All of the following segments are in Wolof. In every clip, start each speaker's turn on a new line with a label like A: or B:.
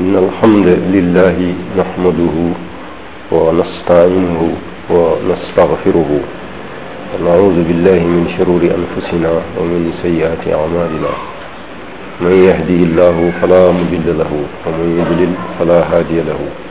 A: إن الحمد لله نحمده ونستعينه ونستغفره ونعوذ بالله من شرور أنفسنا ومن سيئات أعمالنا من يهدي الله فلا مضل له ومن يضلل فلا هادي له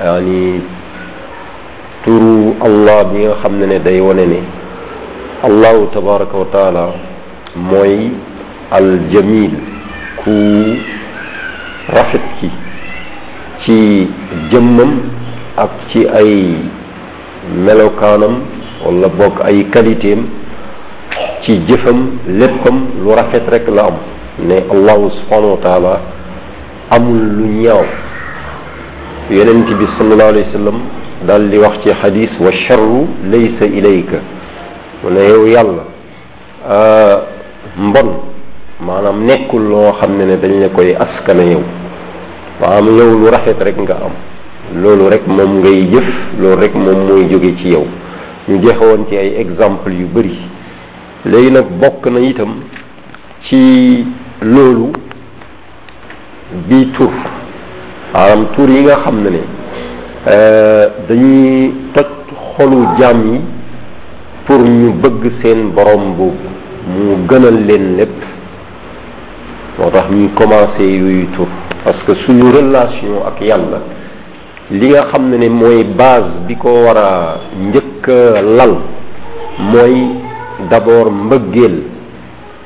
A: yaani turu allah bi nga xam ne ne day wane ne allahu tabaraka wa taala mooy aljamil ku rafet ki ci jëmmam ak ci ay melokaanam wala bokk ay qualitéem ci jëfam léppam lu rafet rek la am ne allahu subhanahu wa taala amul lu ñaaw yonent bi sallallahu alayhi wa sallam daal di wax ci xadis wa charru laysa ilayka mu ne yow yàlla mbon maanaam nekkul loo xam ne ne dañ la koy askane yow maanaam yow lu rafet rek nga am loolu rek moom ngay jëf loolu rek moom mooy jóge ci yow ñu joxewoon ci ay exemple yu bari léegi nag bokk na itam ci loolu bii tur maanaam tur yi nga xam ne ne dañuy toj xolu jaam yi pour ñu bëgg seen borom bu mu gënal leen lépp moo tax ñuy commencé yooyu tur parce que suñu relation ak yàlla li nga xam ne ne mooy base bi ko war a njëkk lal mooy d'abord mbëggeel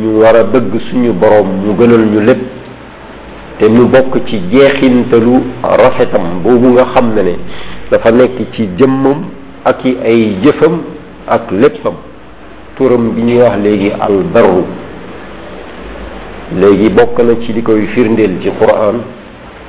A: ñu war a bëgg suñu boroom mu gënal ñu lépp te mu bokk ci jeexintalu rafetam boobu nga xam ne ne dafa nekk ci jëmmam ak i ay jëfam ak léppam turam bi ñuy wax léegi albarru léegi bokk na ci li koy firndeel ci quran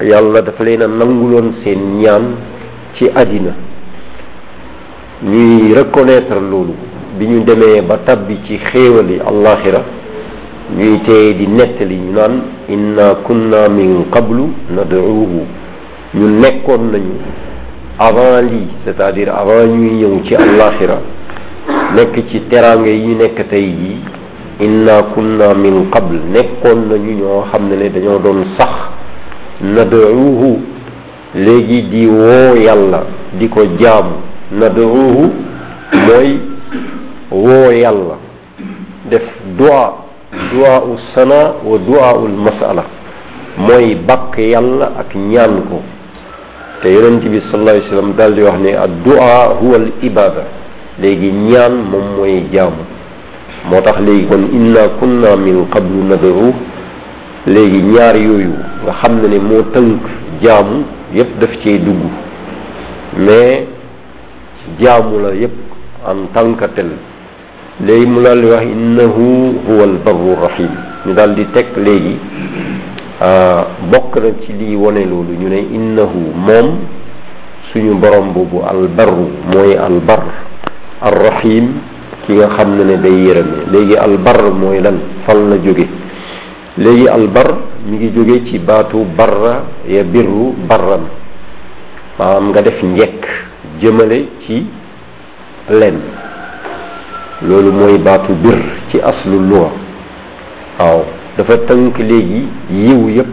A: yàlla dafa leen a nanguloon seen ñaan ci àddina ñuy reconnaître loolu bi ñu demee ba tabbi ci xéewali allaxira ñuy teye di nettali ñu naan inna kunna min qablu nad'uuhu ñu nekkoon nañu avant lii c'est-à-dire avant ñuy ñëw ci allaxira nekk ci teraanga yi ñu nekk tey jii inna kunna min qabl nekkoon nañu ñoo xam ne ne dañoo doon sax nad'uuhu léegi di woo yàlla di ko jaamu nad'uuhu mooy woo yàlla def du'a du'a u sana wa du'a ul masala mooy bàkk yàlla ak ñaan ko te yonent bi sallallahu alayhi wasallam daal di wax ne ad du'a huwa al ibada léegi ñaan moom mooy jaamu moo tax léegi kon inna kunna min qablu nadaru léegi ñaar yooyu nga xam ne ne moo tënk jaamu yépp daf cee dugg mais jaamu la yépp en tant que tel léegi mu daal di wax innahu huwa albarru rahim ñu daal di teg léegi bokk na ci lii wone loolu ñu ne innahu moom suñu borom boobu albarru mooy albar arrahim ki nga xam ne ne day yërëme léegi albar mooy lan fan la jóge léegi albar mi ngi jóge ci baatu barra ya birru barran maanaam nga def njekk jëmale ci leen loolu mooy baatu bir ci aslu luwa waaw dafa tënk léegi yiw yëpp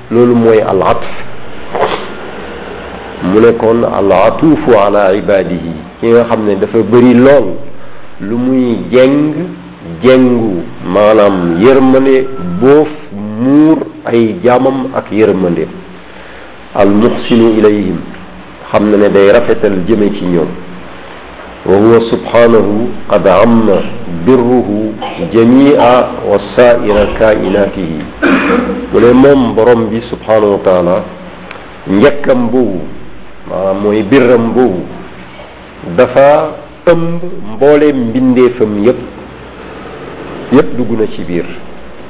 A: loolu mooy al atf mu ne kon al atuufu ala ibadihi ki nga xam ne dafa bëri lool lu muy jeng jengu maanaam yërmande boof muur ay jaamam ak yërmande al muxsinu ilayhim xam na ne day rafetal jëme ci ñoom wa huwa subhanahu qad amma birruhu jamia wa saaira kainatihi mu ne moom borom bi subhanahu wa taala njëkkam boobu maanaam mooy birram boobu dafa ëmb mbooleem mbindeefam yépp yépp dugg na ci biir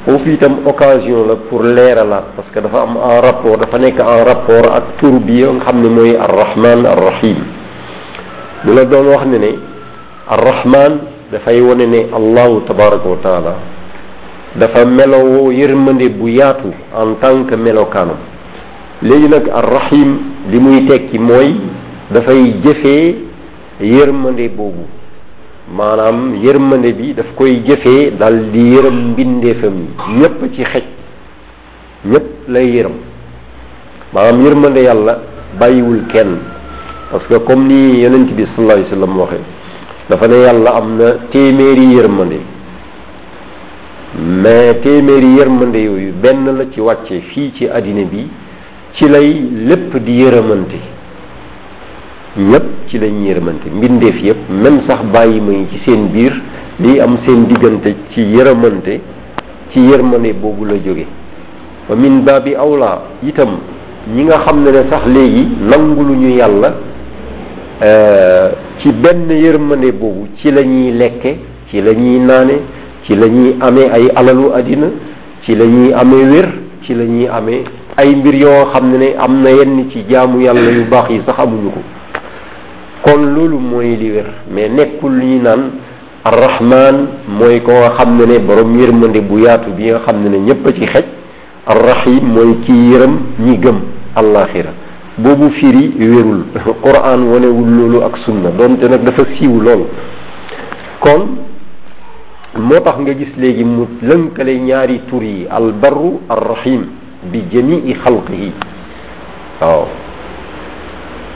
A: foofu itam occasion la pour leeralaat parce que dafa am en rapport dafa nekk en rapport ak tur bi nga xam ne mooy arrahman arrahim bu la doon wax ne ne arrahman dafay wone ne allahu tabaraka wa taala dafa melowoo yërmande bu yaatu en tant que melokaanam léegi nag arrahim li muy tekki mooy dafay jëfee yërmande boobu maanaam yërmande bi daf koy jëfee dal di yërëm mbindeefam yi ñépp ci xej ñépp lay yërëm maanaam yërmande yàlla bàyyiwul kenn parce que comme ni yonent bi sallallahu alayhi wa sallam waxee dafa ne yàlla am na téeméeri yërmande mais téeméeri yërmande yooyu benn la ci wàcce fii ci àddina bi ci lay lépp di yërëmante ñépp ci lañ yërëmante mbindeef yépp même sax bàyyi ma yi ci seen biir liy am seen diggante ci yërëmante ci yërmande boobu la jóge wa min baabi awla itam ñi nga xam ne ne sax léegi nanguluñu yàlla ci benn yërmande boobu ci la ñuy lekke ci la ñuy naane ci la ñuy amee ay alalu àddina ci la ñuy amee wér ci la ñuy amee ay mbir yoo xam ne ne am na yenn ci jaamu yàlla yu baax yi sax amuñu ko kon loolu mooy li wér mais nekkul lu ñuy naan arrahman mooy ko nga xam ne ne borom yërmande bu yaatu bi nga xam ne ne ñépp a ci xej arrahim mooy ci yërëm ñi gëm àllaaxira boobu firi wérul quran wanewul loolu ak sunna doonte nag dafa siiw lool kon moo tax nga gis léegi mu lënkale ñaari tur yi albarru arrahim bi jamii xalqihi waaw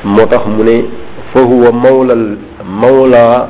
A: moo tax mu ne fa huwa mawla mawla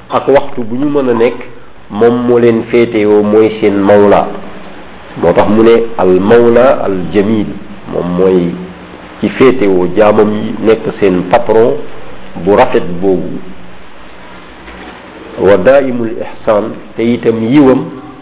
A: ak waxtu bu ñu mën a nekk moom moo leen féetewoo mooy seen mawla moo tax mu ne al mawla al jamil moom mooy ci féetewoo jaamam yi nekk seen patron bu rafet boobu wa daaimul ihsaan te itam yiwam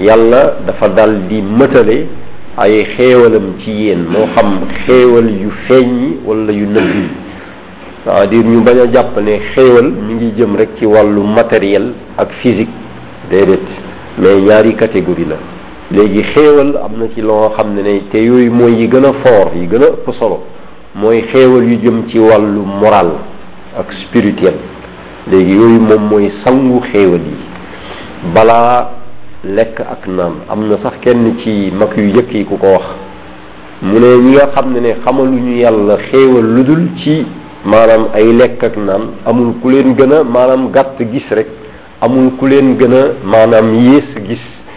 A: yàlla dafa dal di mëtale ay xéewalam ci yéen moo xam xéewal yu feeñ yi wala yu nëbb yi c'est-à-dire ñu bañ a jàpp ne xéewal mi ngi jëm rek ci wàllu matériel ak physique déedéet mais ñaari catégorie la léegi xéewal am na ci loo xam ne ne te yooyu mooy yi gën a fort yi gën a ëpp solo mooy xéewal yu jëm ci wàllu moral ak spirituel léegi yooyu moom mooy sangu xéewal yi balaa lekk ak naan am na sax kenn ci mag yu jëkk yi ku ko wax mu ne ñi nga xam ne ne xamaluñu yàlla xéewal lu dul ci maanaam ay lekk ak naan amul ku leen gën a maanaam gàtt gis rek amul ku leen gën a maanaam yées gis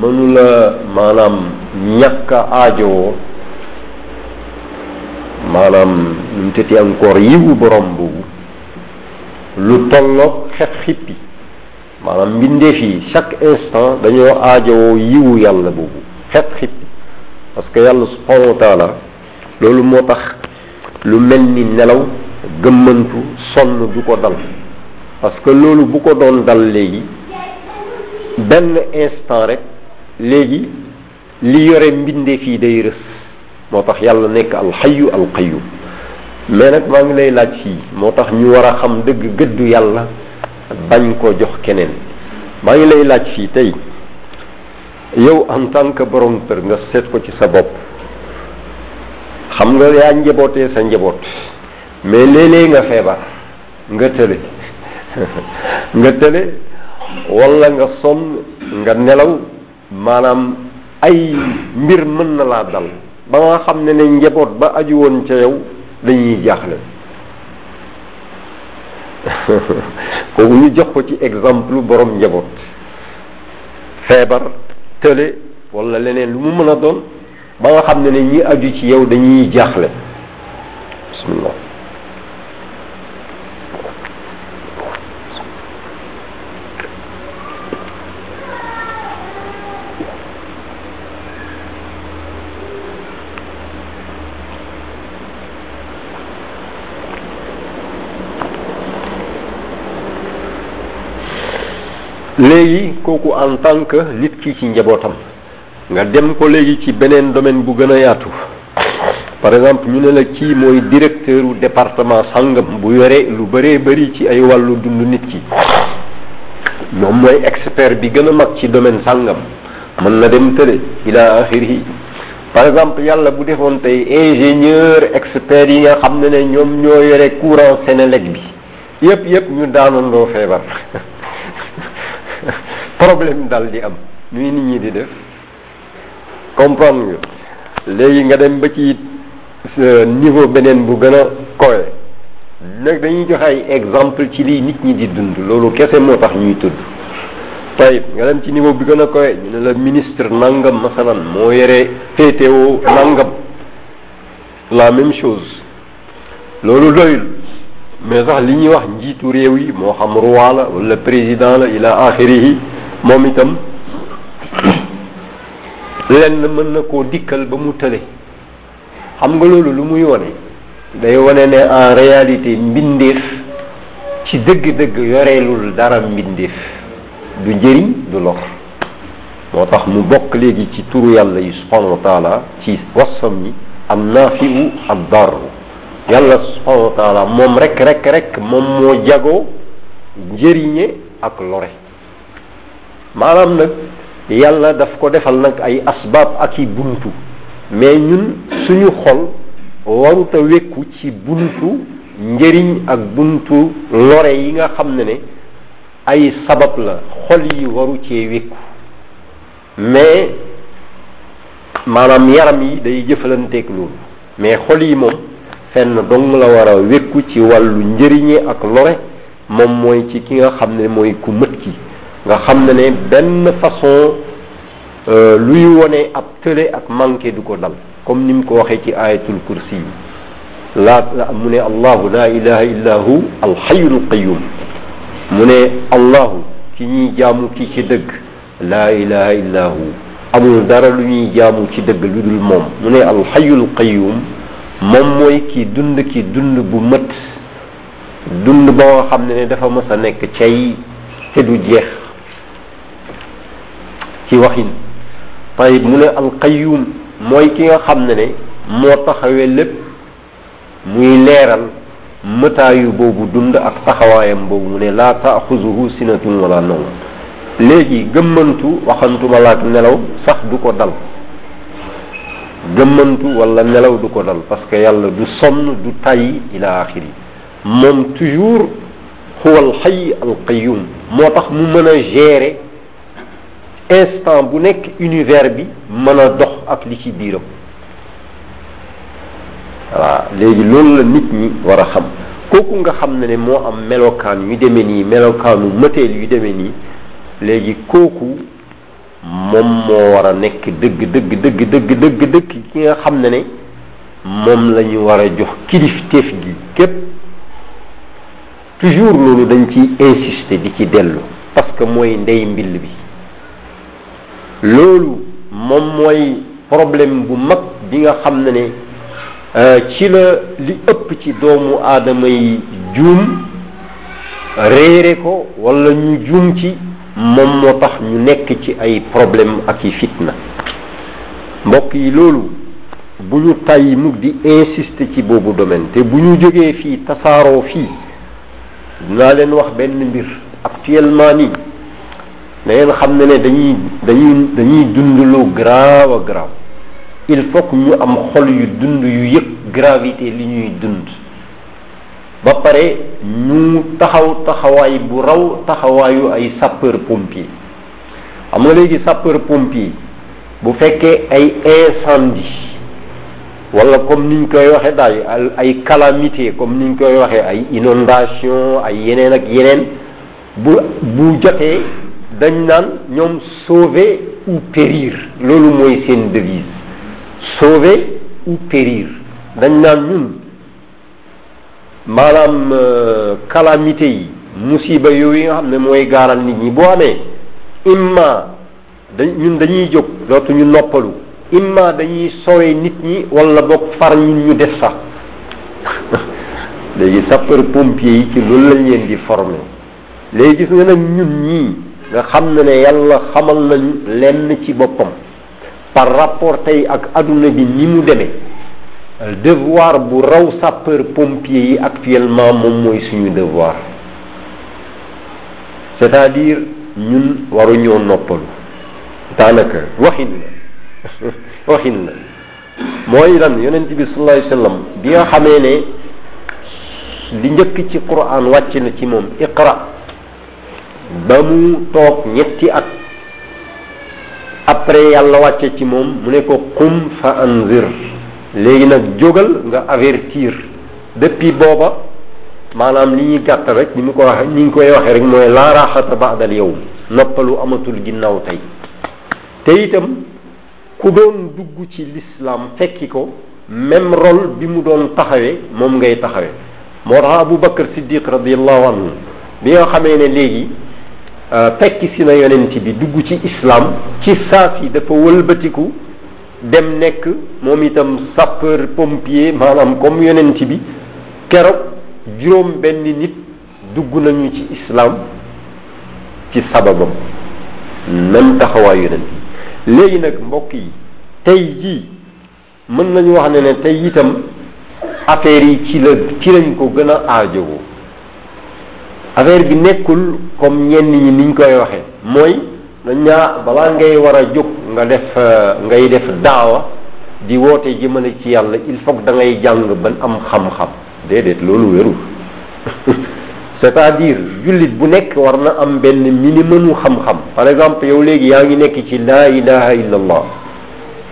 A: mënula maanaam ñàkk a aajowoo maanaam nu mu tëti encore yiwu borom boobu lu tolloog xef xippi maanaam mbindeef yi chaque instant dañoo aajowoo yiwu yàlla boobu xef xippi parce que yàlla subhanahu wa taala loolu moo tax lu mel ni nelaw gëmmantu sonn du ko dal parce que loolu bu ko doon dal léegi benn instant rek léegi li yore mbindeef yi day rës moo tax yàlla nekk alxayu alqayum mais nag maa ngi lay laaj fii moo tax ñu war a xam dëgg gëddu yàlla bañ ko jox keneen maa ngi lay laaj fii tey yow en tant que borom kër nga seet ko ci sa bopp xam nga yaa njabootee sa njaboot mais léeg-léeg nga feebar nga tële nga tële walla nga sonn nga nelaw maanaam ay mbir mën na laa dal ba nga xam ne ne njaboot ba aju woon ca yow dañuy jaaxle kooku ñu jox ko ci exemple borom njaboot feebar tële wala leneen lu mu mën a doon ba nga xam ne ne ñi aju ci yow dañuy jaaxle bismillah léegi kooku en tant que nit ki ci njabootam nga dem ko léegi ci beneen domaine bu gën a yaatu par exemple ñu ne la kii mooy directeur u département sàngam bu yore lu bëree bëri ci ay wàllu dund nit ki moom mooy expert bi gën a mag ci domaine sàngam mën na dem tële ila axiri par exemple yàlla bu defoon tey ingénieur expert yi nga xam ne ne ñoom ñoo yore courant Sénélec bi yëpp yëpp ñu daanandoo feebar problème dal di am ñuy nit ñi di def comprendre nga léegi nga dem ba ci niveau beneen bu gën a kowe nag dañuy joxe ay exemple ci lii nit ñi di dund loolu kese moo tax ñuy tudd tayib nga dem ci niveau bi gën a kowe ñu ne la ministre nangam masalan moo yore féetewoo nangam la même chose loolu doyul mais sax li ñuy wax njiitu réew yi moo xam roi la wala président la ila axirihi moom itam lenn mën na koo dikkal ba mu tële xam nga loolu lu muy wone day wone ne en réalité mbindeef ci dëgg-dëgg yoreelul dara mbindeef du njëriñ du lor moo tax mu bokk léegi ci turu yàlla yi subhanahu wa taala ci wasfam yi am naafiu am darru yàlla subhanahu wa taala moom rek rek rek moom moo jagoo njëriñe ak lore maanaam nag yàlla daf ko defal nag ay asbaab ak i buntu mais ñun suñu xol waruta wékku ci buntu njëriñ ak buntu lore yi nga xam ne ne ay sabab la xol yi waru cee wékku mais maanaam yaram yi day jëfalanteeg loolu mais xol yi moom fenn dong la war a wékku ci wàllu njëriñe ak lore moom mooy ci ki nga xam ne mooy ku mët ki nga xam ne ne benn façon euh, luy wone ab tële ak manqué du ko dal comme ni mu ko waxee ci ayatul kursi yi laa mu ne allahu laa ilaha illa hu alxayul qayum mu ne allahu ki ñuy jaamu ki ci dëgg laa ilaha illa hu amul dara lu ñuy jaamu ci dëgg lu dul moom mu ne alxayul qayum moom mooy ki dund ki dund bu mët dund boo xam ne ne dafa mës a nekk cay te du jeex ci waxin tayib mu ne alqayum mooy ki nga xam ne ne moo taxawee lépp muy leeral mëtaayu boobu dund ak taxawaayam boobu mu ne laa taaxuzuhu sinatun wala nawm léegi gëmmantu waxantuma laak nelaw sax du ko dal gëmmantu wala nelaw du ko dal parce que yàlla du sonn du tàyyi ila axiri moom toujours huwa al hayy al qayyum moo tax mu mën a gérer instant bu nekk univers bi mën a dox ak li ci biiram voilà léegi loolu la nit ñi war a xam kooku nga xam ne ne moo am melokaan yu demee nii melokaanu mëteel yu demee nii léegi kooku moom moo war a nekk dëgg dëgg dëgg dëgg dëgg dëgg ki nga xam ne ne moom la ñu war a jox kilifteef gi képp toujours loolu dañ ciy insister di ci dellu parce que mooy ndey mbill bi loolu moom mooy problème bu mag bi nga xam ne ne ci la li ëpp ci doomu aadama yi juum réere ko wala ñu juum ci moom moo tax ñu nekk ci ay problème ak i fitna mbokk yi loolu bu ñu tàyyi mukk di insister ci boobu domaine te bu ñu jógee fii tasaaroo fii dinaa leen wax benn mbir actuellement nii na ngeen xam ne ne dañuy dañuy dañuy dund lu grave a grave il faut que ñu am xol yu dund yu yëg gravité li ñuy dund ba pare ñu taxaw taxawaay bu raw taxawaayu ay sapeur pompier xam nga léegi sapeur pompier bu fekkee ay incendie wala comme niñ koy waxee daal ay calamité comme niñ koy waxee ay inondation ay yeneen ak yeneen bu bu jotee dañ naan ñoom sauver ou périr loolu mooy seen devise sauver ou périr dañ naan ñun maanaam calamité yi musiba yooyu nga xam ne mooy gaaral nit ñi boo amee imma da ñun dañuy jóg dootu ñu noppalu imma dañuy sowe nit ñi wala boog far ñun ñu def sax léegi sapeur pompier yi ci loolu lañ leen di formé léegi gis nga nag ñun ñii nga xam ne ne yàlla xamal nañu lenn ci boppam par rapport tey ak adduna bi ni mu demee devoir bu raw sapeur pompier yi actuellement moom mooy suñu devoir c'est-à-dire ñun waruñoo noppalu daanaka waxin la waxin la mooy lan yonent bi sallallahu alayhi wa sallam bi nga xamee ne li njëkk ci quran wàcc na ci moom iqra ba mu toog ñetti at après yàlla wàcce ci moom mu ne ko qum fa anzir léegi nag jógal nga avertir depuis booba maanaam li ñuy gàtt rek ni mu ko waxe ni ñu koy waxee rek mooy laa raaxata baadal yow noppalu amatul ginnaaw tey te itam ku doon dugg ci lislaam fekki ko même rôle bi mu doon taxawee moom ngay taxawee moo tax Abu Bakar Siddiq radiallahu anhu bi nga xamee ne léegi fekki si na yonent bi dugg ci islam ci saa si dafa wëlbatiku dem nekk moom itam sapeur pompier maanaam comme yonent bi keroog juróom benn nit dugg nañu ci islaam ci sababam même taxawaay yonent yi léegi nag mbokk yi tey jii mën nañu wax ne ne tey itam affaire yi ci la ci lañ ko gën a aajowoo affaire bi nekkul comme ñenn ñi niñ koy waxee mooy dañ ñaa balaa ngay war a jóg nga def ngay def daawa di woote jëmale ci yàlla il faut da ngay jàng ban am xam-xam déedéet loolu wérul c'est-à-dire jullit bu nekk war na am benn minimum xam-xam par exemple yow léegi yaa ngi nekk ci laa ilaha illa allah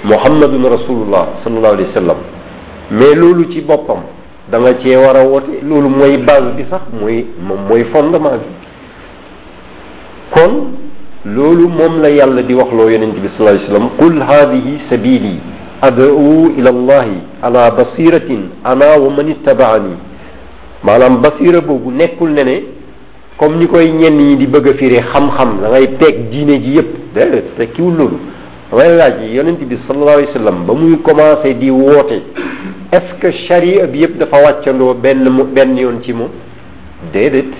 A: muhammadun rasulullah sallallahu alayhi wa sallam mais loolu ci boppam da nga cee war a woote loolu mooy base bi sax mooy moom mooy fondement bi kon loolu moom la yàlla di wax loo yonent bi sallallahu alayhi wasallam qul hadihi sabili ad'u ila allahi ala basiratin ana wa man ittabaani maanaam basira boobu nekkul ne ne comme ni koy ñenn ñi di bëgg a firi xam-xam da ngay peeg diine ji yépp déedéet te kiwul loolu damay laaj yi yonent bi sallallahu alayhi wasallam ba muy commencé di woote est-ce que charia bi yépp dafa wàccandoo benn mu benn yoon ci moom déedéet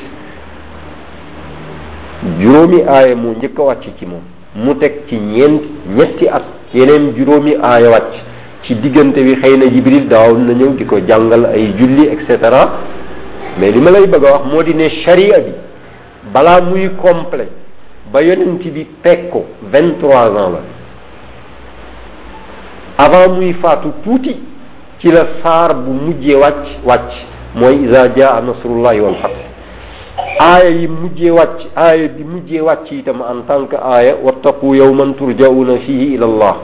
A: juróomi aaya moo njëkk a wàcc ci moom mu teg ci ñeent ñetti at yeneen juróomi aaya wàcc ci diggante bi xëy na jibril daaw na ñëw di ko jàngal ay julli et cetera mais li ma lay bëgg a wax moo di ne sharia bi balaa muy complet ba yonent bi peeg ko vingt trois ans la avant muy faatu tuuti ci la saar bu mujjee wàcc wàcc mooy iza jaa nasrullahi wal fath aaya yi mujjee wàcc aaya bi mujjee wàcc itam en tant que aaya wattaqu yawman turjauna fihi ila allah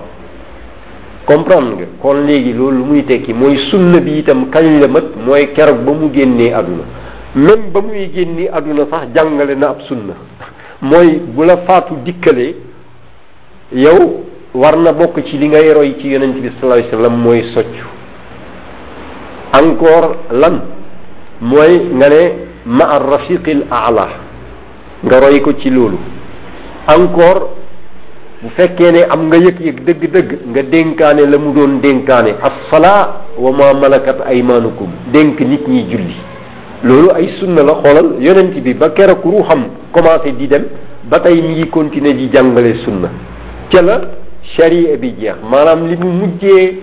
A: comprendre nga kon léegi loolu lu muy tekki mooy sunna bi itam kañ la mat mooy keroog ba mu génnee àdduna même ba muy génni àdduna sax jàngale na ab sunna mooy bu la faatu dikkalee yow war na bokk ci li ngay roy ci yonent bi sallallahu alayhi wasallam mooy soccu encore lan mooy nga ne ma ar rafiqil a'la nga roy ko ci loolu encore bu fekkee ne am nga yëg-yëg dëgg-dëgg nga dénkaane la mu doon dénkaane assalaa wa ma malakat aymanukum dénk nit ñi julli loolu ay sunna la xoolal yonent bi ba keroog ruuxam commencé di dem ba tey mi ngi continuer di jàngale sunna ca la charia bi jeex maanaam li mu mujjee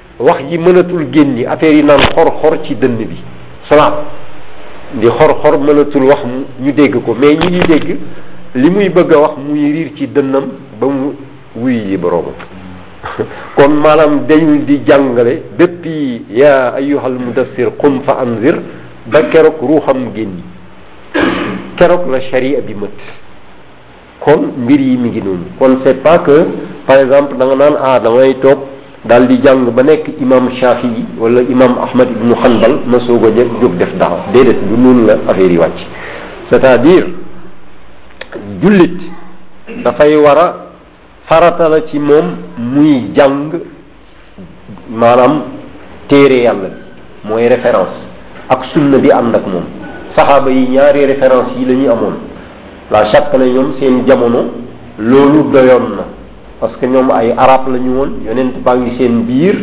A: wax ji mënatul génni affaire yi naan xor-xor ci dënn bi salaam di xor-xor mënatul wax mu ñu dégg ko mais ñi ngi dégg li muy bëgg a wax muy riir ci dënnam ba mu wuy yi boroomam kon maanaam dañu di jàngale bépp yaa ayyuhal mudassir qum fa anzir ba keroog ruuxam génni keroog la sharia bi mët kon mbir yi mi ngi noonu kon c'est pas que par exemple da nga naan ah da ngay toog daal di jàng ba nekk imam Shafii wala imam Ahmad ibnu Hanbal ma soog a jóg def dara déedéet du noonu la affaire yi wàcc c'est-à-dire jullit dafay war a farata la ci moom muy jàng maanaam téere yàlla bi mooy référence ak sunna bi ànd ak moom saxaaba yi ñaari référence yi la ñu amoon la chaque na ñoom seen jamono loolu doyoon na parce que ñoom ay arab la ñu woon yonent baa ngi seen biir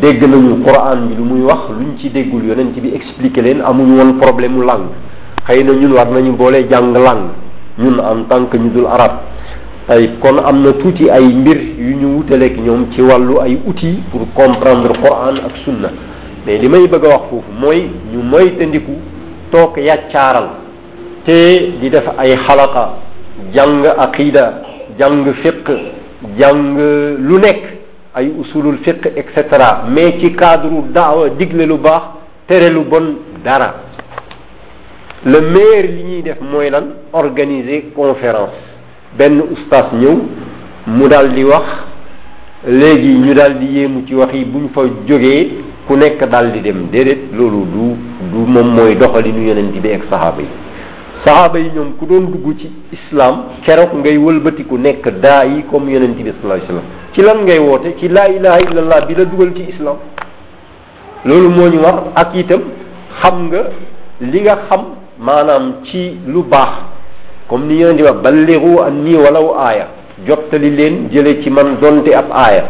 A: dégg nañu quran bi lu muy wax luñ ci déggul yonent bi expliqué leen amuñu woon problème mu langue xëy na ñun war nañu boole jàng langue ñun en tant que ñu dul arab tayib kon am na tuuti ay mbir yu ñu wutaleeg ñoom ci wàllu ay outils pour comprendre Coran ak sunna mais li may bëgg a wax foofu mooy ñu moytandiku toog yàccaaral te di def ay xalaqa jàng aqida jàng fiq jàng lu nekk ay usulul fiq et cetera mais ci cadre daawa digle lu baax tere lu bon dara le meilleur li ñuy def mooy lan organiser conférence benn ustaas ñëw mu daal di wax léegi ñu daal di yéemu ci wax yi bu ñu fa jógee ku nekk daal di dem déedéet loolu du du moom mooy doxalinu yonent bi ak saxaaba yi saxaaba yi ñoom ku doon dugg ci islam keroog ngay wëlbatiku nekk daa yi comme yonent bi sallallahu alayhi wasallam ci lan ngay woote ci laa ilaha illallah bi la dugal ci islam loolu moo ñu war ak itam xam nga li nga xam maanaam ci lu baax comme ni yonent bi wax balliru anni walaw aaya jottali leen jële ci man donte ab aaya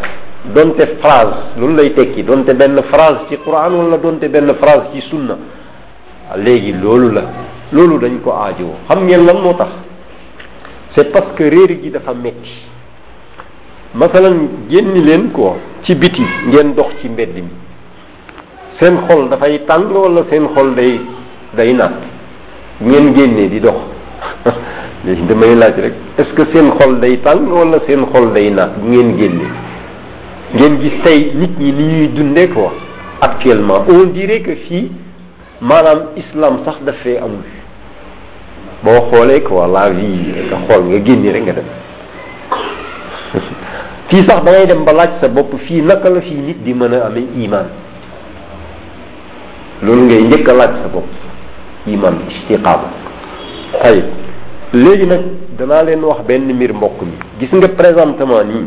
A: donte phrase loolu lay tekki donte benn phrase ci quran wala donte benn phrase ci sunna léegi loolu la loolu dañ ko aajowoo xam ngeen lan moo tax c'est parce que réer gi dafa metti masalan génn leen ko ci biti ngeen dox ci mbedd mi seen xol dafay tàng wala seen xol day day naat ngeen génnee di dox léegi damay laaj rek est-ce que seen xol day tàng wala seen xol day naat bu ngeen génnee ngeen gis tey nit ñi ni ñuy dundee quoi actuellement on dirait que fii maanaam islam sax daf fee amul boo xoolee quoi la vie nga xool nga génni rek nga dem fii sax da ngay dem ba laaj sa bopp fii naka la fii nit di mën a amee iman loolu ngay njëkk a laaj sa bopp iman istiqaama tayib léegi nag danaa leen wax benn mbir mbokk mi gis nga présentement nii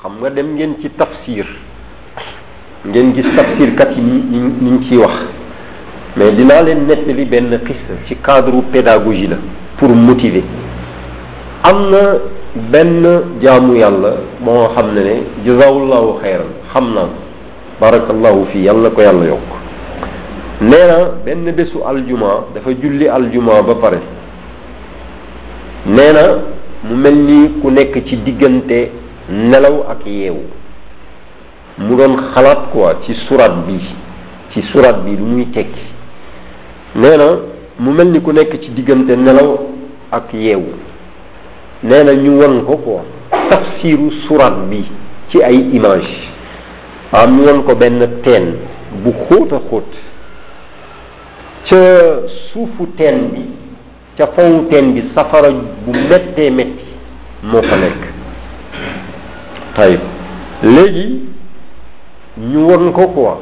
A: xam nga dem ngeen ci tafsir ngeen gis tafsirkat yi ni ni ñu ciy wax mais dinaa leen nettali benn xissa ci cadre pédagogie la pour motiver am na benn jaamu yàlla moo xam ne ne jazawullahu xayran xam naa ko barakallahu fii yàlla ko yàlla yokk nee na benn bésu aljuma dafa julli aljuma ba pare nee na mu mel ni ku nekk ci diggante nelaw ak yeewu mu doon xalaat quoi ci surat bi ci surat bi lu muy tekki nee na mu mel ni ku nekk ci diggante nelaw ak yeewu nee na ñu won ko quoi tafsiru surat bi ci ay image am ñu won ko benn teen bu xóot a xóot ca suufu teen bi ca fawu teen bi safara bu méttee métti moo fa nekk tayib léegi ñu won ko quoi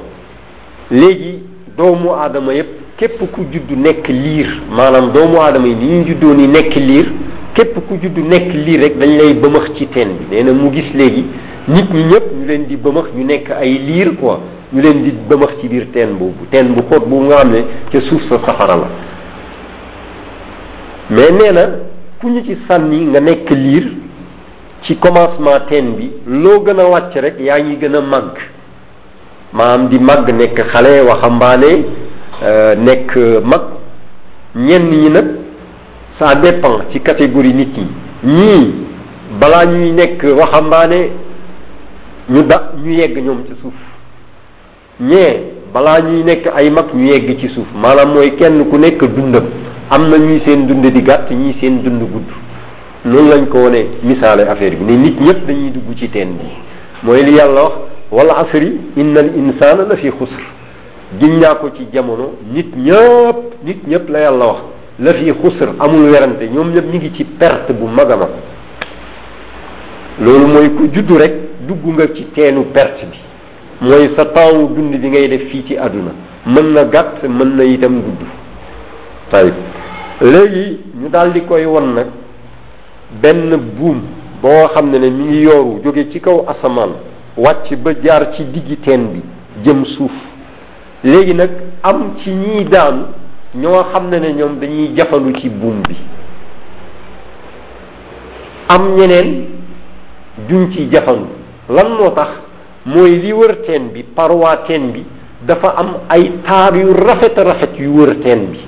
A: léegi doomu aadama yépp képp ku juddu nekk liir maanaam doomu aadama yi ni ñu juddoo ni nekk liir képp ku juddu nekk liir rek dañ lay bëmax ci teen bi nee na mu gis léegi nit ñi ñëpp ñu leen di bëmax ñu nekk ay liir quoi ñu leen di bëmax ci biir teen boobu teen bu xóot boobu nga xam ne ca suuf sa safara la mais nee na ku ñu ci sànni nga nekk liir ci commencement teen bi loo gën a wàcc rek yaa ngi gën a màgg maanaam di màgg nekk xale waxambaane nekk mag ñenn ñi nag ça dépend ci catégorie nit ñi ñii balaa ñuy nekk waxambaane ñu da ñu yegg ñoom ci suuf ñee balaa ñuy nekk ay mag ñu yegg ci suuf maanaam mooy kenn ku nekk dundam am na ñuy seen dund di gàtt ñii seen dund gudd loolu lañ ko wone misaale affaire bi ne nit ñëpp dañuy dugg ci teen bi mooy li yàlla wax wala asri inna al insana la fi xusr giñ naa ko ci jamono nit ñëpp nit ñëpp la yàlla wax la fi xusr amul werante ñoom ñëpp ñu ngi ci perte bu mag a mag loolu mooy ku juddu rek dugg nga ci teenu perte bi mooy sa taawu dund bi ngay def fii ci àdduna mën na gàtt mën na itam gudd tayib léegi ñu daal di koy won nag benn buum boo xam ne ne mi ngi yooru jóge ci kaw asamaan wàcc ba jaar ci diggi teen bi jëm suuf léegi nag am ci ñiy daanu ñoo xam ne ne ñoom dañuy jafandu ci buum bi am ñeneen duñ ci jafandu lan moo tax mooy li wër teen bi paroi teen bi dafa am ay taar yu rafet rafet yu wër teen bi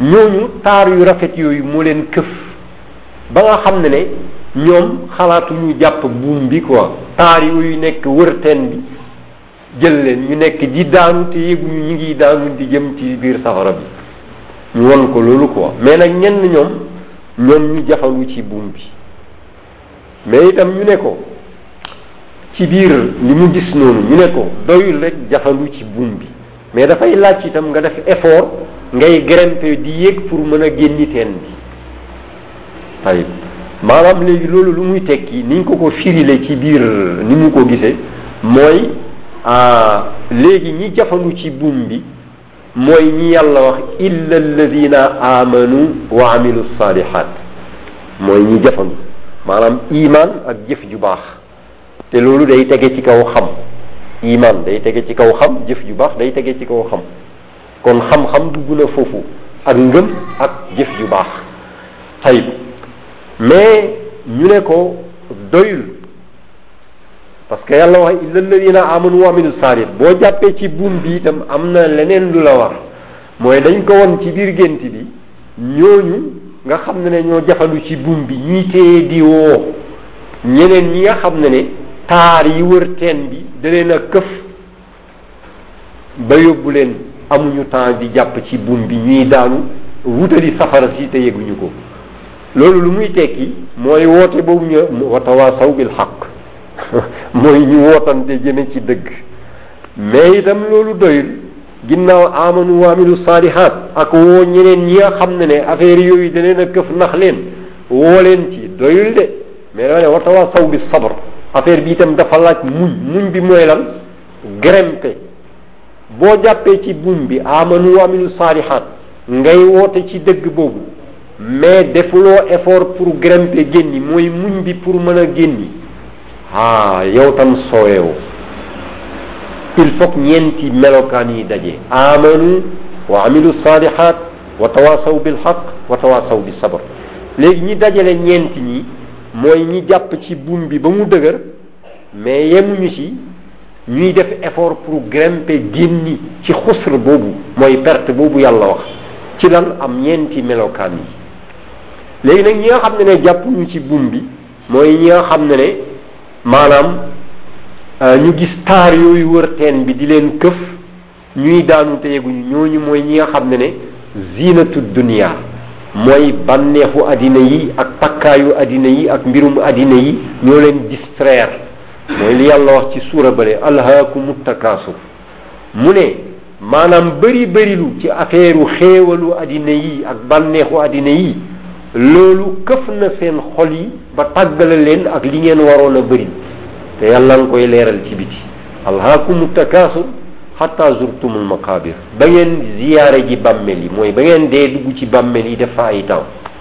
A: ñooñu taar yu rafet yooyu moo leen këf ba nga xam ne ne ñoom xalaatu ñu jàpp buum bi quoi taar yooyu nekk wër teen bi jël leen ñu nekk di daanu te yëguñu ñu ngi daanu di jëm ci biir safara bi ñu won ko loolu quoi mais nag ñenn ñoom ñoom ñu jafandu ci buum bi mais itam ñu ne ko ci biir li mu gis noonu ñu ne ko doyul rek jafandu ci buum bi mais dafay laaj itam nga def effort ngay grimper di yéeg pour mën a génni teen bi tayib maanaam léegi loolu lu muy tekki ni ñu ko ko firile ci biir ni mu ko gisee mooy léegi ñi jafandu ci buum bi mooy ñi yàlla wax illa alladina amanu wa amilu salihat mooy ñi jafandu maanaam iman ak jëf ju baax te loolu day tege ci kaw xam iman day tege ci kaw xam jëf ju baax day tege ci kaw xam kon xam-xam dugg na foofu ak ngëm ak jëf ju baax tayib mais ñu ne ko doyul parce que yàlla wax illa alladina amanu wa amilu saalihat boo jàppee ci buum bi itam am na leneen lu la war mooy dañ ko won ci biir gént bi ñooñu nga xam ne ne ñoo jafandu ci buum bi ñuy téye di woo ñeneen ñi nga xam ne ne taar yi wër teen bi da leen a këf ba yóbbu leen amuñu temps di jàpp ci buum bi ñuy daanu wutali safara si te yëguñu ko loolu lu muy tekki mooy woote boobu ñu wa tawaasaw bil xaq mooy ñu wootante jëme ci dëgg mais itam loolu doyul ginnaaw amanu wa amilu saalihaat ak woo ñeneen ñi nga xam ne ne affaire yooyu da leen a këf nax leen woo leen ci doyul de mais dama ne war tawaa saw bi sabr affaire bi itam dafa laaj muñ muñ bi mooy lan grimpe boo jàppee ci buum bi amanu wa amilu saalihaat ngay woote ci dëgg boobu mais defuloo effort pour grimper génni mooy muñ bi pour mën a génni ah yow tam sooyewu il faut que ñeenti melokaan yi daje amanu wa amilu salihat wa tawasaw bil haq wa tawasaw bis sabr léegi ñi dajale ñeenti ñi mooy ñi jàpp ci buum bi ba mu dëgër mais yemuñu ci ñuy def effort pour grimper génni ci xusr boobu mooy perte boobu yàlla wax ci lan am ñeenti melokaan yi léegi nag ñi nga xam ne ne jàppuñu ci buum bi mooy ñi nga xam ne ne maanaam ñu gis taar yooyu wër teen bi di leen këf ñuy daanu te yeguñu ñooñu mooy ñi nga xam ne ne zinatu dunia mooy bànneexu àddina yi ak takkaayu àddina yi ak mbirum àddina yi ñoo leen distraire mooy li yàlla wax ci suura bale alhaakumu takaasur mu ne maanaam bëri bërilu ci affaireu xéewalu àddina yi ak bànneexu àddina yi loolu këf na seen xol yi ba tàggale leen ak li ngeen waroon a bëri te yàlla nga koy leeral ci biti alhaakumu takaasur xatta zurtumul maqabir ba ngeen ziyaare ji bàmmeel yi mooy ba ngeen dee dugg ci bàmmeel yi def fa ay temps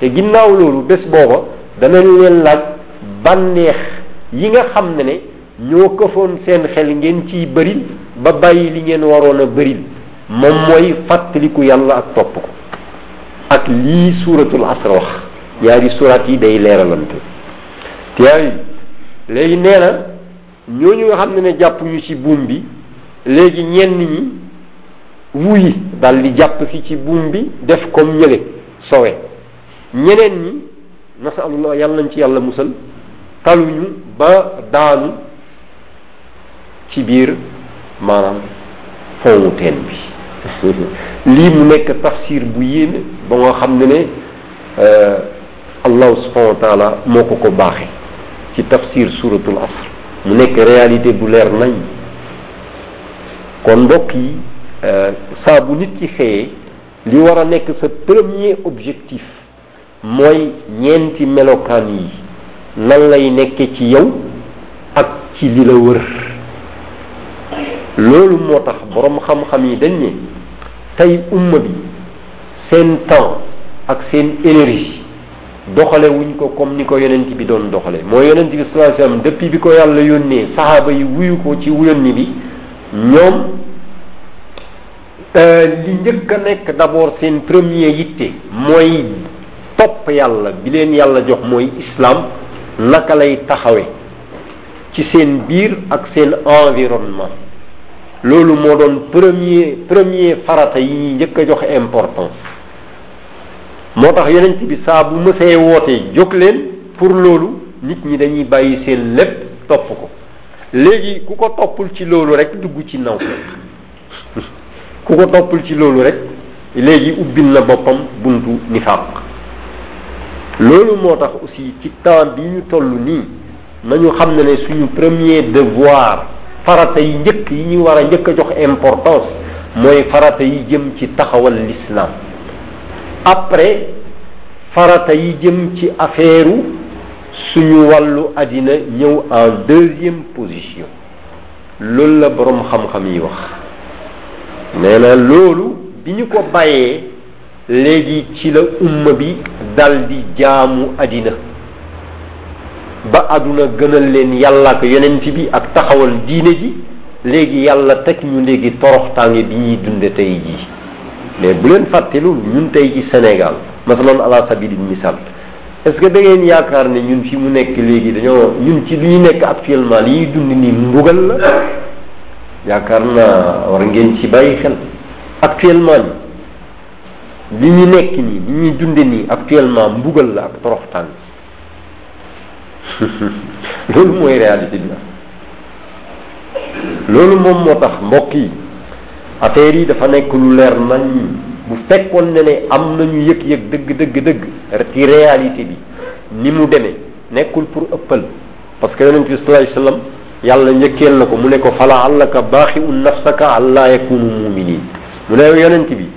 A: te ginnaaw loolu bés booba danañ leen laaj bànneex yi nga xam ne ne ñoo këfoon seen xel ngeen ciy bëril ba bàyyi li ngeen waroon a bëril moom mooy fàttaliku yàlla ak topp ko ak lii suuratul asr wax ñaari suuraat yi day leeralante te yaa léegi nee na ñooñu nga xam ne ne jàpp ñu ci buum bi léegi ñenn ñi wuyi dal di jàpp si ci buum bi def comme ñële sowe ñeneen ñi nasalullah yàlla nañ ci yàlla musal taluñu ba daanu ci biir maanaam foowu teen bi lii mu nekk tafsir bu yéeme ba nga xam ne ne allahu subhanahu wa taala moo ko ko baaxe ci tafsir suratul asr mu nekk réalité bu leer nañ kon mbokk yi saa bu nit ki xëyee li war a nekk sa premier objectif mooy ñeenti melokaan yi nan lay nekke ci yow ak ci li la wër loolu moo tax boroom xam-xam yi dañ ne tey umma bi seen temps ak seen énergie doxale wuñ ko comme ni ko yonent bi doon doxale mooy yonent bi sallallahu alayhi wasallam depuis bi ko yàlla yónnee saxaaba yi wuyu ko ci yónni bi ñoom li njëkk a nekk d'abord seen premier yitte mooy topp yàlla bi leen yàlla jox mooy islam naka lay taxawe ci seen biir ak seen environnement loolu moo doon premier premier farata yi ñuy njëkk a jox importance moo tax yonent bi saa bu mësee wootee jóg leen pour loolu nit ñi dañuy bàyyi seen lépp topp ko léegi ku ko toppul ci loolu rek dugg ci naw ku ko toppul ci loolu rek léegi ubbil na boppam buntu nifaaq loolu moo tax aussi ci temps bi ñu toll nii nañu xam ne ne suñu premier devoir farata yi njëkk yi ñu war a njëkk a jox importance mooy farata yi jëm ci taxawal l'islam après farata yi jëm ci affaire suñu wàllu àddina ñëw en deuxième position loolu la boroom xam-xam yi wax nee na loolu bi ñu ko bàyyee léegi ci la umma bi dal di jaamu àddina ba àdduna gënal leen yàlla ak yonent bi ak taxawal diine ji léegi yàlla teg ñu léegi toroxtaange bi ñuy dunde tey jii mais bu leen fàtte loolu ñun tey ci Sénégal masalan ala sabilil misal est-ce que da ngeen yaakaar ne ñun fi mu nekk léegi dañoo ñun ci li ñu nekk actuellement li ñuy dund nii mbugal la yaakaar naa war ngeen ci bàyyi xel actuellement ni li ñu nekk nii li ñuy dunde nii actuellement mbugal la ak toroxtaan loolu mooy réalité bi loolu moom moo tax mbokk yi affaire yi dafa nekk lu leer nañ bu fekkoon ne ne am nañu yëg-yëg dëgg dëgg dëgg ci réalité bi ni mu demee nekkul pour ëppal parce que yonent bi sallallahu alayhi wasallam yàlla njëkkeel na ko mu ne ko fala allaka baaxi un nafsaka allah yakunu muminin mu ne yonent bi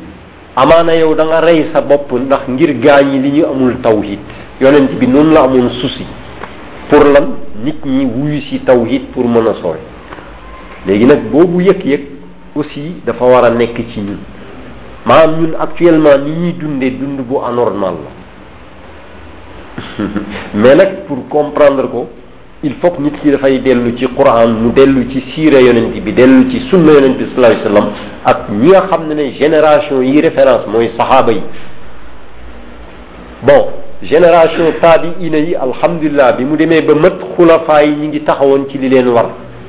A: amaana yow da nga rey sa bopp ndax ngir gaañ yi li ñu amul tawhid yonent bi noonu la amoon souci pour lan nit ñi wuyu si tawhid pour mën a sooy léegi nag boobu yëg-yëg aussi dafa war a nekk ci ñun maanaam ñun actuellement ni ñuy dundee dund bu anormal la mais nag pour comprendre ko il faut que nit ki dafay dellu ci quran mu dellu ci siira yonent bi dellu ci sunna yonent bi sallallahu alayhi wasallam ak ñi nga xam ne ne génération yi référence mooy saxaaba yi bon génération taabiina yi alhamdulilah bi mu demee ba mat xulafaa yi ñu ngi taxawoon ci li leen war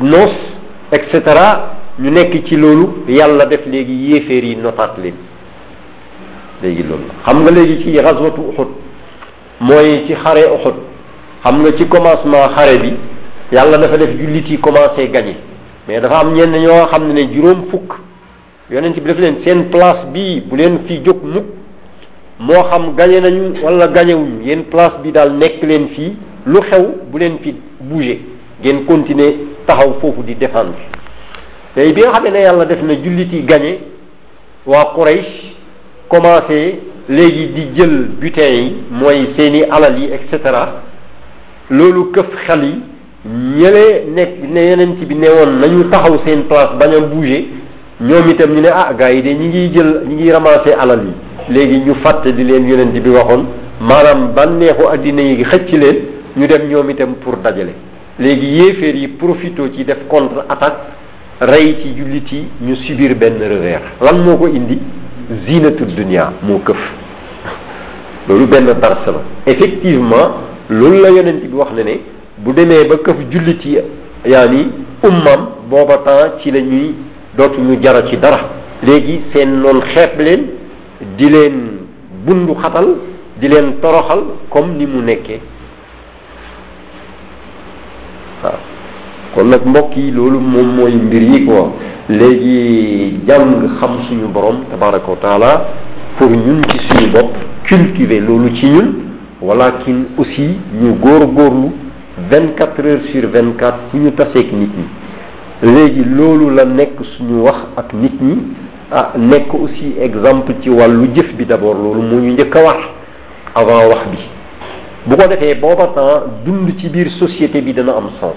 A: noos et cetera ñu nekk ci loolu yàlla def léegi yéeféer yi notaat leen léegi loolu xam nga léegi ci xaswatu uxut mooy ci xare uxut xam nga ci commencement xare bi yàlla dafa def jullit yi commencé gagné mais dafa am ñenn ñoo xam ne ne juróom fukk yonent bi daf leen seen place bii bu leen fi jóg mukk moo xam gañe nañu wala gañewuñu yéen place bi daal nekk leen fii lu xew bu leen fi bouger ngeen continuer taxaw foofu di défendre tey bi nga xamee ne yàlla def na jullit yi gañe waa Quraysh commencé léegi di jël butin yi mooy seeni alal yi et cetera loolu këf xel yi ñële nekk ne yeneen ci bi ne woon nañu taxaw seen place bañ a bouger ñoom itam ñu ne ah gars yi de ñi ngi jël ñi ngi ramasser alal yi léegi ñu fàtte di leen yonent bi waxoon maanaam bànneexu addina yi xëcc leen ñu dem ñoom itam pour dajale léegi yéeféer yi profito ci def contre attaque rey ci jullit yi ñu subir benn revers lan moo ko indi zinatu dunia moo këf loolu benn dars la effectivement loolu la yonent bi wax ne ne bu demee ba këf jullit yi yaani ummam booba temps ci la ñuy dootuñu jara ci dara léegi seen noon xeeb leen di leen bundu xatal di leen toroxal comme ni mu nekkee waaw kon nag mbokk yi loolu moom mooy mbir yi quoi léegi jàng xam suñu borom tabaraka wa taala pour ñun ci suñu bopp cultiver loolu ci ñun walakin aussi ñu góor góorlu vingt quatre heures sur vingt quatre fu ñu taseeg nit ñi léegi loolu la nekk suñu wax ak nit ñi ah nekk aussi exemple ci wàllu jëf bi d'abord loolu moo ñu njëkk a war avant wax bi bu ko defee booba temps dund ci biir société bi dana am sens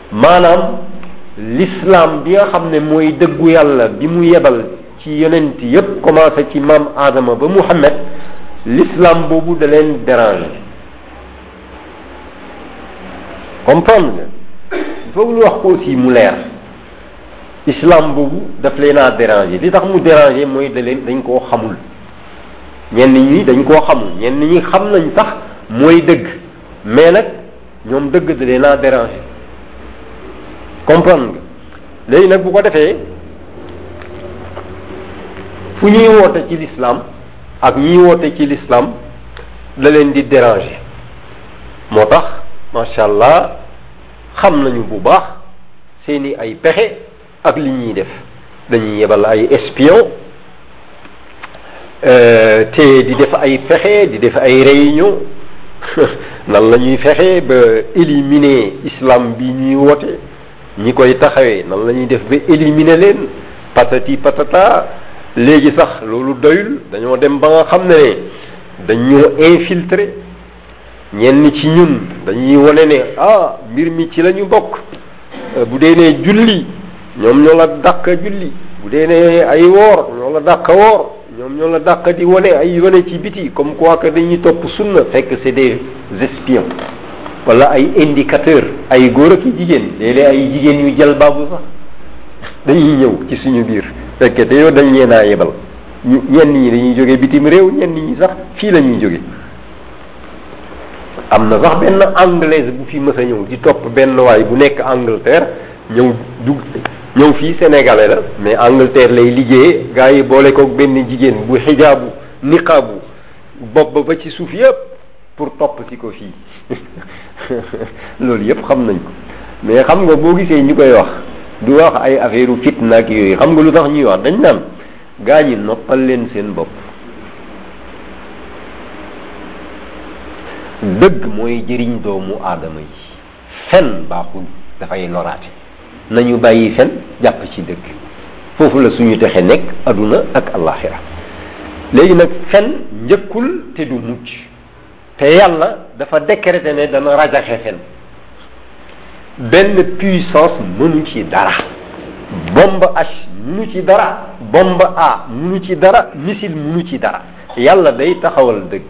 A: maanaam l'islam bi nga xam ne mooy dëggu yàlla bi mu yebal ci yonent yépp commencé ci maam Adama ba Muhammad l'islam boobu da leen déranger comprendre nga il faut ñu wax ko aussi mu leer islam boobu daf leen a déranger li tax mu déranger mooy da leen dañ koo xamul ñenn ñi dañ koo xamul ñenn ñi xam nañ sax mooy dëgg mais nag ñoom dëgg da leen a déranger comprendre nga léegi nag bu ko defee fu ñuy woote ci l'islam ak ñuy woote ci l'islam da leen di déranger moo tax macha allah xam nañu bu baax seeni ay pexe ak li ñuy def dañuy yebal ay espion euh, te di def ay fexe di def ay réunion nan la ñuy fexe ba éliminer islam bi ñuy woote ñi koy taxawee nan la ñuy def ba éliminer leen patati patata léegi sax loolu doyul dañoo dem ba nga xam ne ne dañoo infiltrer ñenn ci ñun dañuy wone ne ah mbir mi ci lañu bokk euh, bu dee ne julli ñoom ñoo la dàq julli bu dee ne ay woor ñoo la dàq woor ñoom ñoo la dàq di wone ay wone ci biti comme quoi que dañuy topp sunna fekk c'est des espions wala ay indicateur ay góor ak jigéen léeg-léeg ay jigéen yu jël baabu sax dañuy ñëw ci suñu biir fekke te yow dañ leen a yebal ñu ñenn ñi dañuy jóge bitim réew ñenn ñi sax fii la ñuy jóge am na sax benn anglaise bu fi mës a ñëw di topp benn waay bu nekk Angleterre ñëw dugg ñëw fii sénégalais la mais Angleterre lay liggéeyee gars yi boole koog benn jigéen bu xijaabu niqaabu bopp ba ba ci suuf yëpp pour topp si ko fii loolu yëpp xam nañ ko mais xam nga boo gisee ñu koy wax du wax ay affaire fitna ak yooyu xam nga lu tax ñuy wax dañ naan gaa ñi noppal leen seen bopp dëgg mooy jëriñ doomu aadama yi fen baaxul dafay loraate nañu bàyyi fen jàpp ci dëgg foofu la suñu texe nekk aduna ak alaxira léegi nag fen njëkkul te du mujj te yàlla dafa décrété ne dana rajaxe fen benn puissance mënu ci dara bombe H mënu ci dara bombe A mënu ci dara missile mënu ci dara yàlla day taxawal dëgg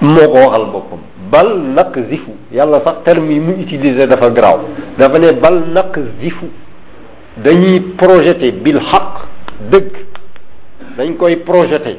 A: moo ko waxal boppam bal naq zifu yàlla sax terme yi mu utilisé dafa garaaw dafa ne bal naq zifu dañuy projeté bil xaq dëgg dañ koy projeté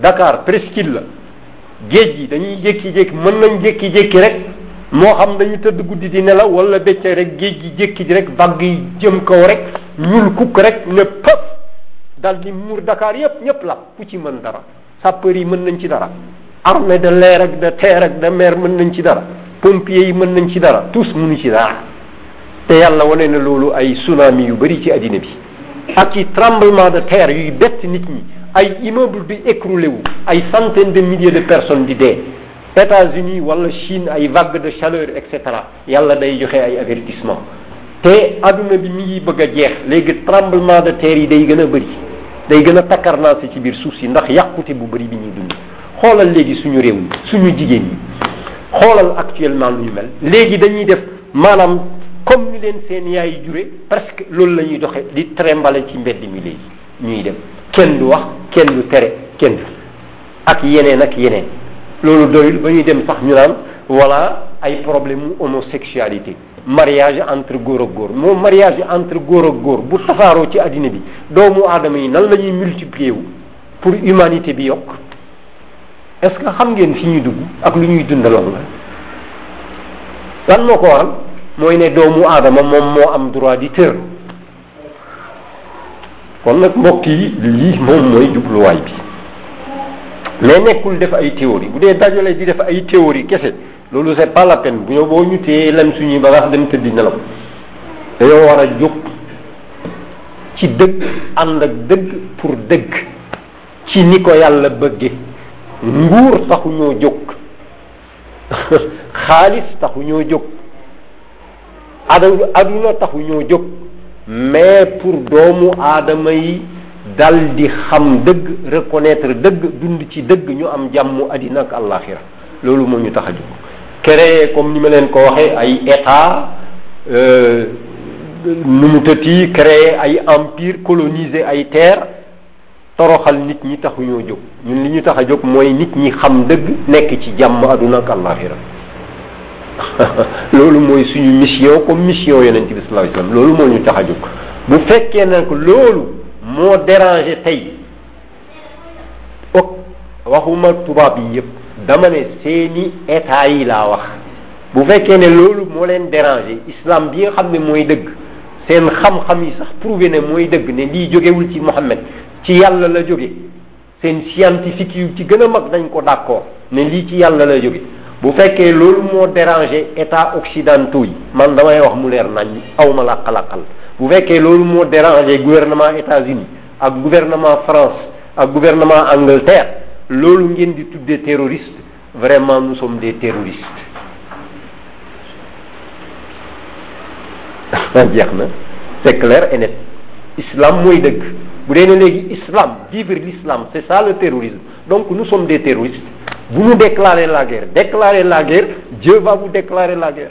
A: Dakar presqu'île la géej gi dañuy jékki-jékki mën nañ jékki-jékki rek moo xam dañu tëdd guddi di nelaw wala bëccëg rek géej gi jékki ji rek vague yi jëm kaw rek ñuul kukk rek ne pëf dal di muur Dakar yépp ñépp la ku ci mën dara sapeur yi mën nañ ci dara armée de l'air ak de terre ak de mer mën nañ ci dara pompiers yi mën nañ ci dara tous mënu ci dara te yàlla wane na loolu ay tsunami yu bari ci àddina bi ak ci tremblement de terre yuy bett nit ñi ay immeuble bi écroulé wu ay centaines de milliers de personnes di dee États-Unis wala Chine ay vague de chaleur et cetera yàlla day joxe ay avertissement te adduna bi mi ngi bëgg a jeex léegi tremblement de terre yi day gën a bëri day gën a takkarnaase ci biir suuf si ndax yàqute bu bëri bi ñuy dund xoolal léegi suñu réew yi suñu jigéen yi xoolal actuellement lu ñu mel léegi dañuy def maanaam comme ni leen seen yaay jure presque loolu la ñuy doxe di trembale ci mbedd mi léegi ñuy dem kenn du wax kenn du tere kenn du ak yeneen ak yeneen loolu doyul ba ñuy dem sax ñu naan wala ay problème mu homosexualité mariage entre góor ak góor moom mariage entre góor ak góor bu tasaaroo ci àddina bi doomu aadama yi nan la ñuy multiplier wu pour humanité bi yokk est-ce que xam ngeen fi ñuy dugg ak lu ñuy dund loolu la lan moo ko waral mooy ne doomu aadama moom moo am droit di tër kon nag mbokk yi lii moom mooy jubluwaay bi mais nekkul def ay théorie bu dee dajale di def ay théorie kese loolu c'est pas la peine bu yow boo ñu téye lem suñuy bagaas dem tëddi nelaw dañoo war a jóg ci dëgg ànd ak dëgg pour dëgg ci ni ko yàlla bëgge nguur taxu ñoo jóg xaalis taxu ñoo jóg aduna aduna taxu ñoo jóg mais pour doomu aadama yi dal di xam dëgg reconnaître dëgg dund ci dëgg ñu am jàmm àddina ak àllaaxira loolu moo ñu tax a jóg créer comme ni ma leen ko waxee ay état nu mu tëti créer ay empire coloniser ay terre toroxal nit ñi taxuñoo jóg ñun li ñu tax a jóg mooy nit ñi xam dëgg nekk ci jàmm aduna ak àllaaxira loolu mooy suñu mission comme mission yonent bi sallallahu alayhi wasallam loolu moo ñu tax a jóg bu fekkee nag loolu moo dérangé tey ok waxuma tubaab yi yépp dama ne seeni état yi laa wax bu fekkee ne loolu moo leen dérangé islam bi nga xam ne mooy dëgg seen xam-xam yi sax prouvé ne mooy dëgg ne lii jógewul ci Muhammad ci yàlla la jóge seen scientifique yu ci gën a mag dañ ko d'accord ne lii ci yàlla la jóge bu fekkee loolu moo dérangé état occidentaux yi man damay wax mu leer nañ awma làq-làqal bu fekkee loolu moo dérangé gouvernement États-Unis ak gouvernement France ak gouvernement Angleterre loolu ngeen di tuddee terroriste vraiment nous sommes des terroristes jeex c'est clair et net islam mooy dëgg bu dee ne islam vivre l'islam c'est ça le terrorisme donc nous sommes des terroristes vous nous déclarez la guerre déclarez la guerre Dieu va vous déclarer la guerre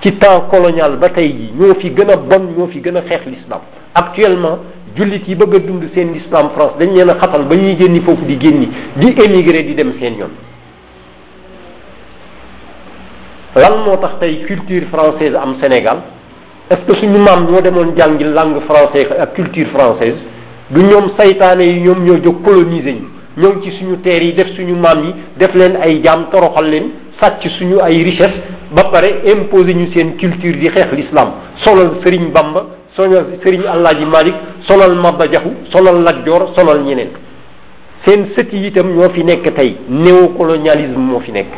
A: ci temps colonial ba tey ji ñoo fi gën a bon ñoo fi gën a xeex l'islam actuellement jullit yi bëgg a dund seen l'islam France dañ leen a xatal ba ñuy génni foofu di génni di émigré di dem seen yoon lan moo tax tey culture française am Sénégal est-ce que suñu maam ñoo demoon jàngi langue française ak culture française du ñoom saytaane yi ñoom ñoo jóg coloniser ñu ñoo ngi ci suñu teer yi def suñu maam yi def leen ay jaam toroxal leen sàcc suñu ay richesse ba pare imposer ñu seen culture di xeex l'islam solal Serigne Bamba solal Serigne Alaaji Malik solal Maba Jaxu solal Lat Joor solal ñeneen seen sët yi itam ñoo fi nekk tey néocolonialisme moo fi nekk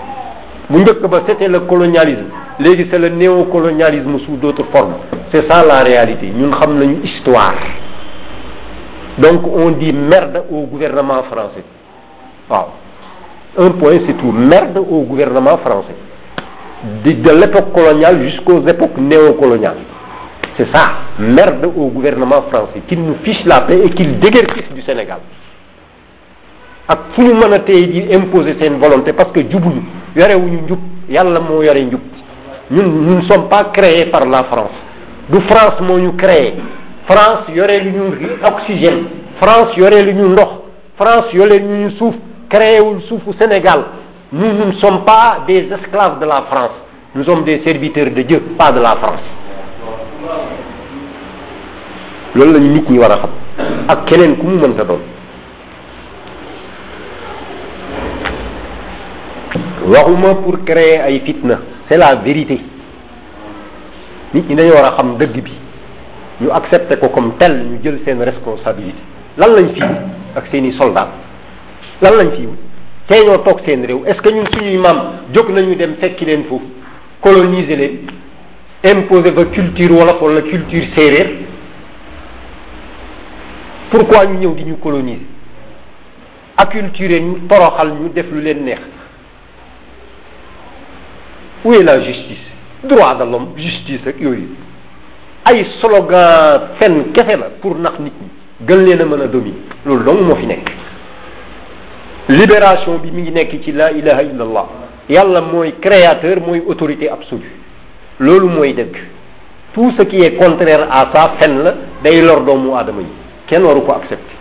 A: c'était le colonialisme léegi c'est le néocolonialisme sous d'autres formes c'est ça la réalité nous xam une histoire donc on dit merde au gouvernement français un point c'est tout merde au gouvernement français de, l'époque coloniale jusqu'aux époques néocoloniales c'est ça merde au gouvernement français qu'il nous fiche la paix et qu'il déguerpisse du Sénégal ak fu ñu mën a tey di imposer seen volonté parce que jubuñu yorewuñu njub yàlla moo yore njub ñun nous ne sommes pas créés par la France du France moo ñu créé France yore lu ñu oxygène France yore lu ñu ndox France yore lu ñu suuf créé wul suufu Sénégal nous nous ne sommes pas des esclaves de la France nous sommes des serviteurs de Dieu pas de la France loolu la ñu nit ñi war a xam ak keneen ku mu mënta doon waxuma pour créer ay fitna c'est la vérité nit ñi dañoo war a xam dëgg bi ñu accepté ko comme tel ñu jël seen responsabilité lan lañ fi ak seeni soldats lan lañ fi wut tey ñoo toog seen réew est-ce que ñun suñuy maam jóg nañu dem fekki leen foofu coloniser leen imposer ba culture wolof wala culture séeréer pourquoi ñu ñëw di ñu coloniser acculturer ñu toroxal ñu def lu leen neex où est la justice droit de l'homme justice rek yooyu ay slogan fenn kese la pour nax nit ñi gën leen a mën a dominer loolu dong moo fi nekk libération bi mi ngi nekk ci la ilaha illa allah yàlla mooy créateur mooy autorité absolue loolu mooy dëgg tout ce qui est contraire à ça fen la day lor doomu aadama yi kenn waru ko accepté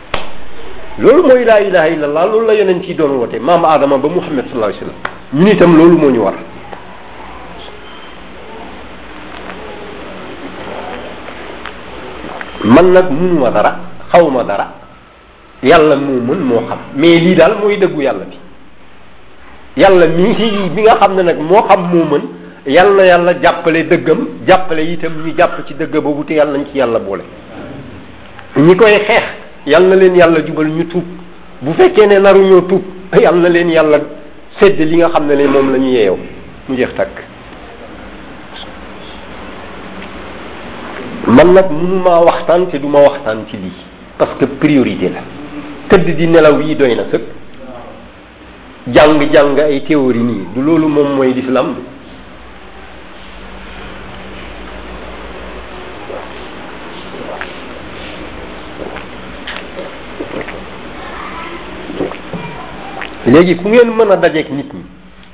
A: loolu mooy laa ilaha illallah loolu la yeneen ci doon woote maam Adama ba Muhammad sallallahu alayhi wasallam ñun itam loolu moo ñu war man nag munuma dara xawma dara yàlla moo mën moo xam mais lii daal mooy dëggu yàlla bi yàlla mii ci bi nga xam ne nag moo xam moo mën yàlla na yàlla jàppale dëggam jàppale itam ñu jàpp ci dëgg boobu te yàlla nañ ci yàlla boole ñi koy xeex yàlla na leen yàlla jubal ñu tuub bu fekkee ne naruñoo tuub yàlla na leen yàlla sedd li nga xam ne ne moom la ñu yeew mu jeex takk man nag mënumaa waxtaan te duma waxtaan ci lii parce que priorité la tëdd di nelaw yi doy na sëkk jàng-jàng ay théorie nii du loolu moom mooy l'islam bi léegi ku ngeen mën a dajeek nit ñi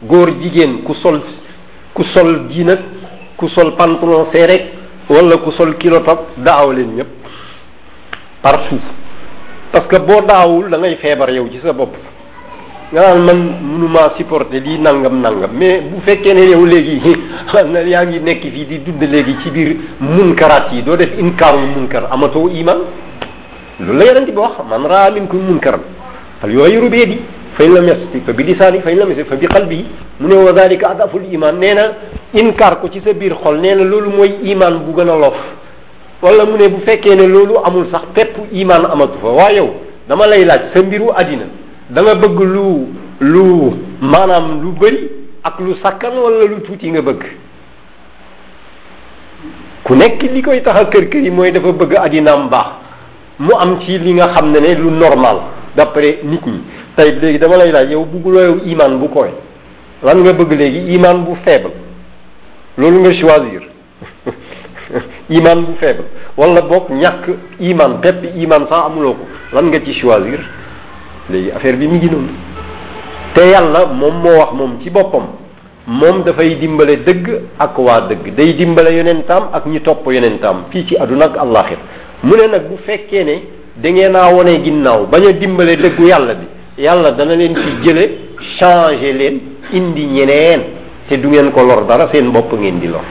A: góor jigéen ku sol ku sol ji nag ku sol pantalon serré wala ku sol kilo top daaw leen ñëpp partout parce que boo daawul da ngay feebar yow ci sa bopp nga naan man mënumaa supporter lii nangam nangam mais bu fekkee ne yow léegi na yaa ngi nekk fii di dund léegi ci biir munkaraat yi doo def inkaarul munkar amatoo iman loolu la yonent bi wax man raa minkum munkaran fal yughayyiru bi yadihi fa in lam yastati fa bi lisaanihi fa in lam yastati fa bi qalbihi mu ne wa dhalika adaful iman nee na inkaar ko ci sa biir xol nee na loolu mooy iman bu gën a loof wala mu ne bu fekkee ne loolu amul sax pepp imaan amatu fa waa yow dama lay laaj sa mbiru àddina da nga bëgg lu lu maanaam lu bëri ak lu sakkan wala lu tuuti nga bëgg ku nekk li koy tax a kër kër yi mooy dafa bëgg àddinaam baax mu am ci li nga xam ne ne lu normal d'après nit ñi tey léegi dama lay laaj yow bëgguloo yow imaan bu koy lan nga bëgg léegi imaan bu faible loolu nga choisir iman bu faible wala boog ñàkk iman pepp iman sax amuloo ko lan nga ci choisir léegi affaire bi mi ngi noonu te yàlla moom moo wax moom ci boppam moom dafay dimbale dëgg ak waa dëgg day dimbale yonentaam ak ñi topp yonentaam fii ci àdduna ak àllaaxir mu ne nag bu fekkee ne da ngeen a wone ginnaaw bañ a dimbale dëggu yàlla bi yàlla dana leen fi jële changer leen indi ñeneen te du ngeen ko lor dara seen bopp ngeen di lor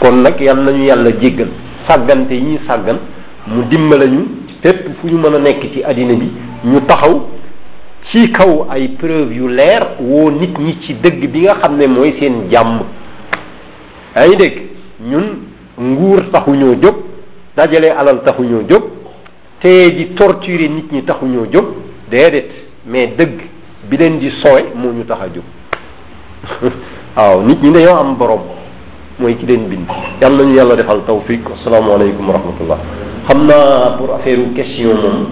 A: kon nag yal nañu yàlla jéggal sàggante yi ñuy sàggan mu dimbale ñu fépp fu ñu mën a nekk ci àddina bi ñu taxaw ci kaw ay preuve yu leer woo nit ñi ci dëgg bi nga xam ne mooy seen jàmm yaa ngi dégg ñun nguur taxu ñoo jóg dajale alal taxu ñoo jóg te di torturer nit ñi taxu ñoo jóg déedéet mais dëgg bi leen di sowe moo ñu tax a jóg waaw nit ñi dañoo am borom mooy ki leen bind yàlla nañu yàlla defal tawfiq asalaamaaleykum wa rahmatullah xam naa pour affaire question moom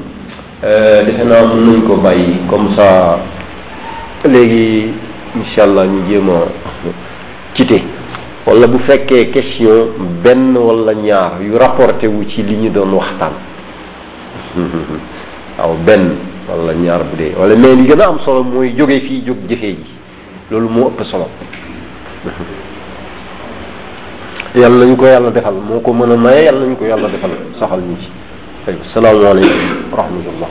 A: defe naa mën nañ ko bàyyi comme ça léegi incha allah ñu jéem a cité wala bu fekkee question benn wala ñaar yu rapporté wu ci li ñu doon waxtaan waaw benn wala ñaar bu dee wala mais li gën a am solo mooy jóge fii jóg jëfee ji loolu moo ëpp solo yàlla nañu ko yàlla defal moo ko mën a maye yàlla nañu ko yàlla defal saxal ñu ci salaamaaleykum wa rahmatullah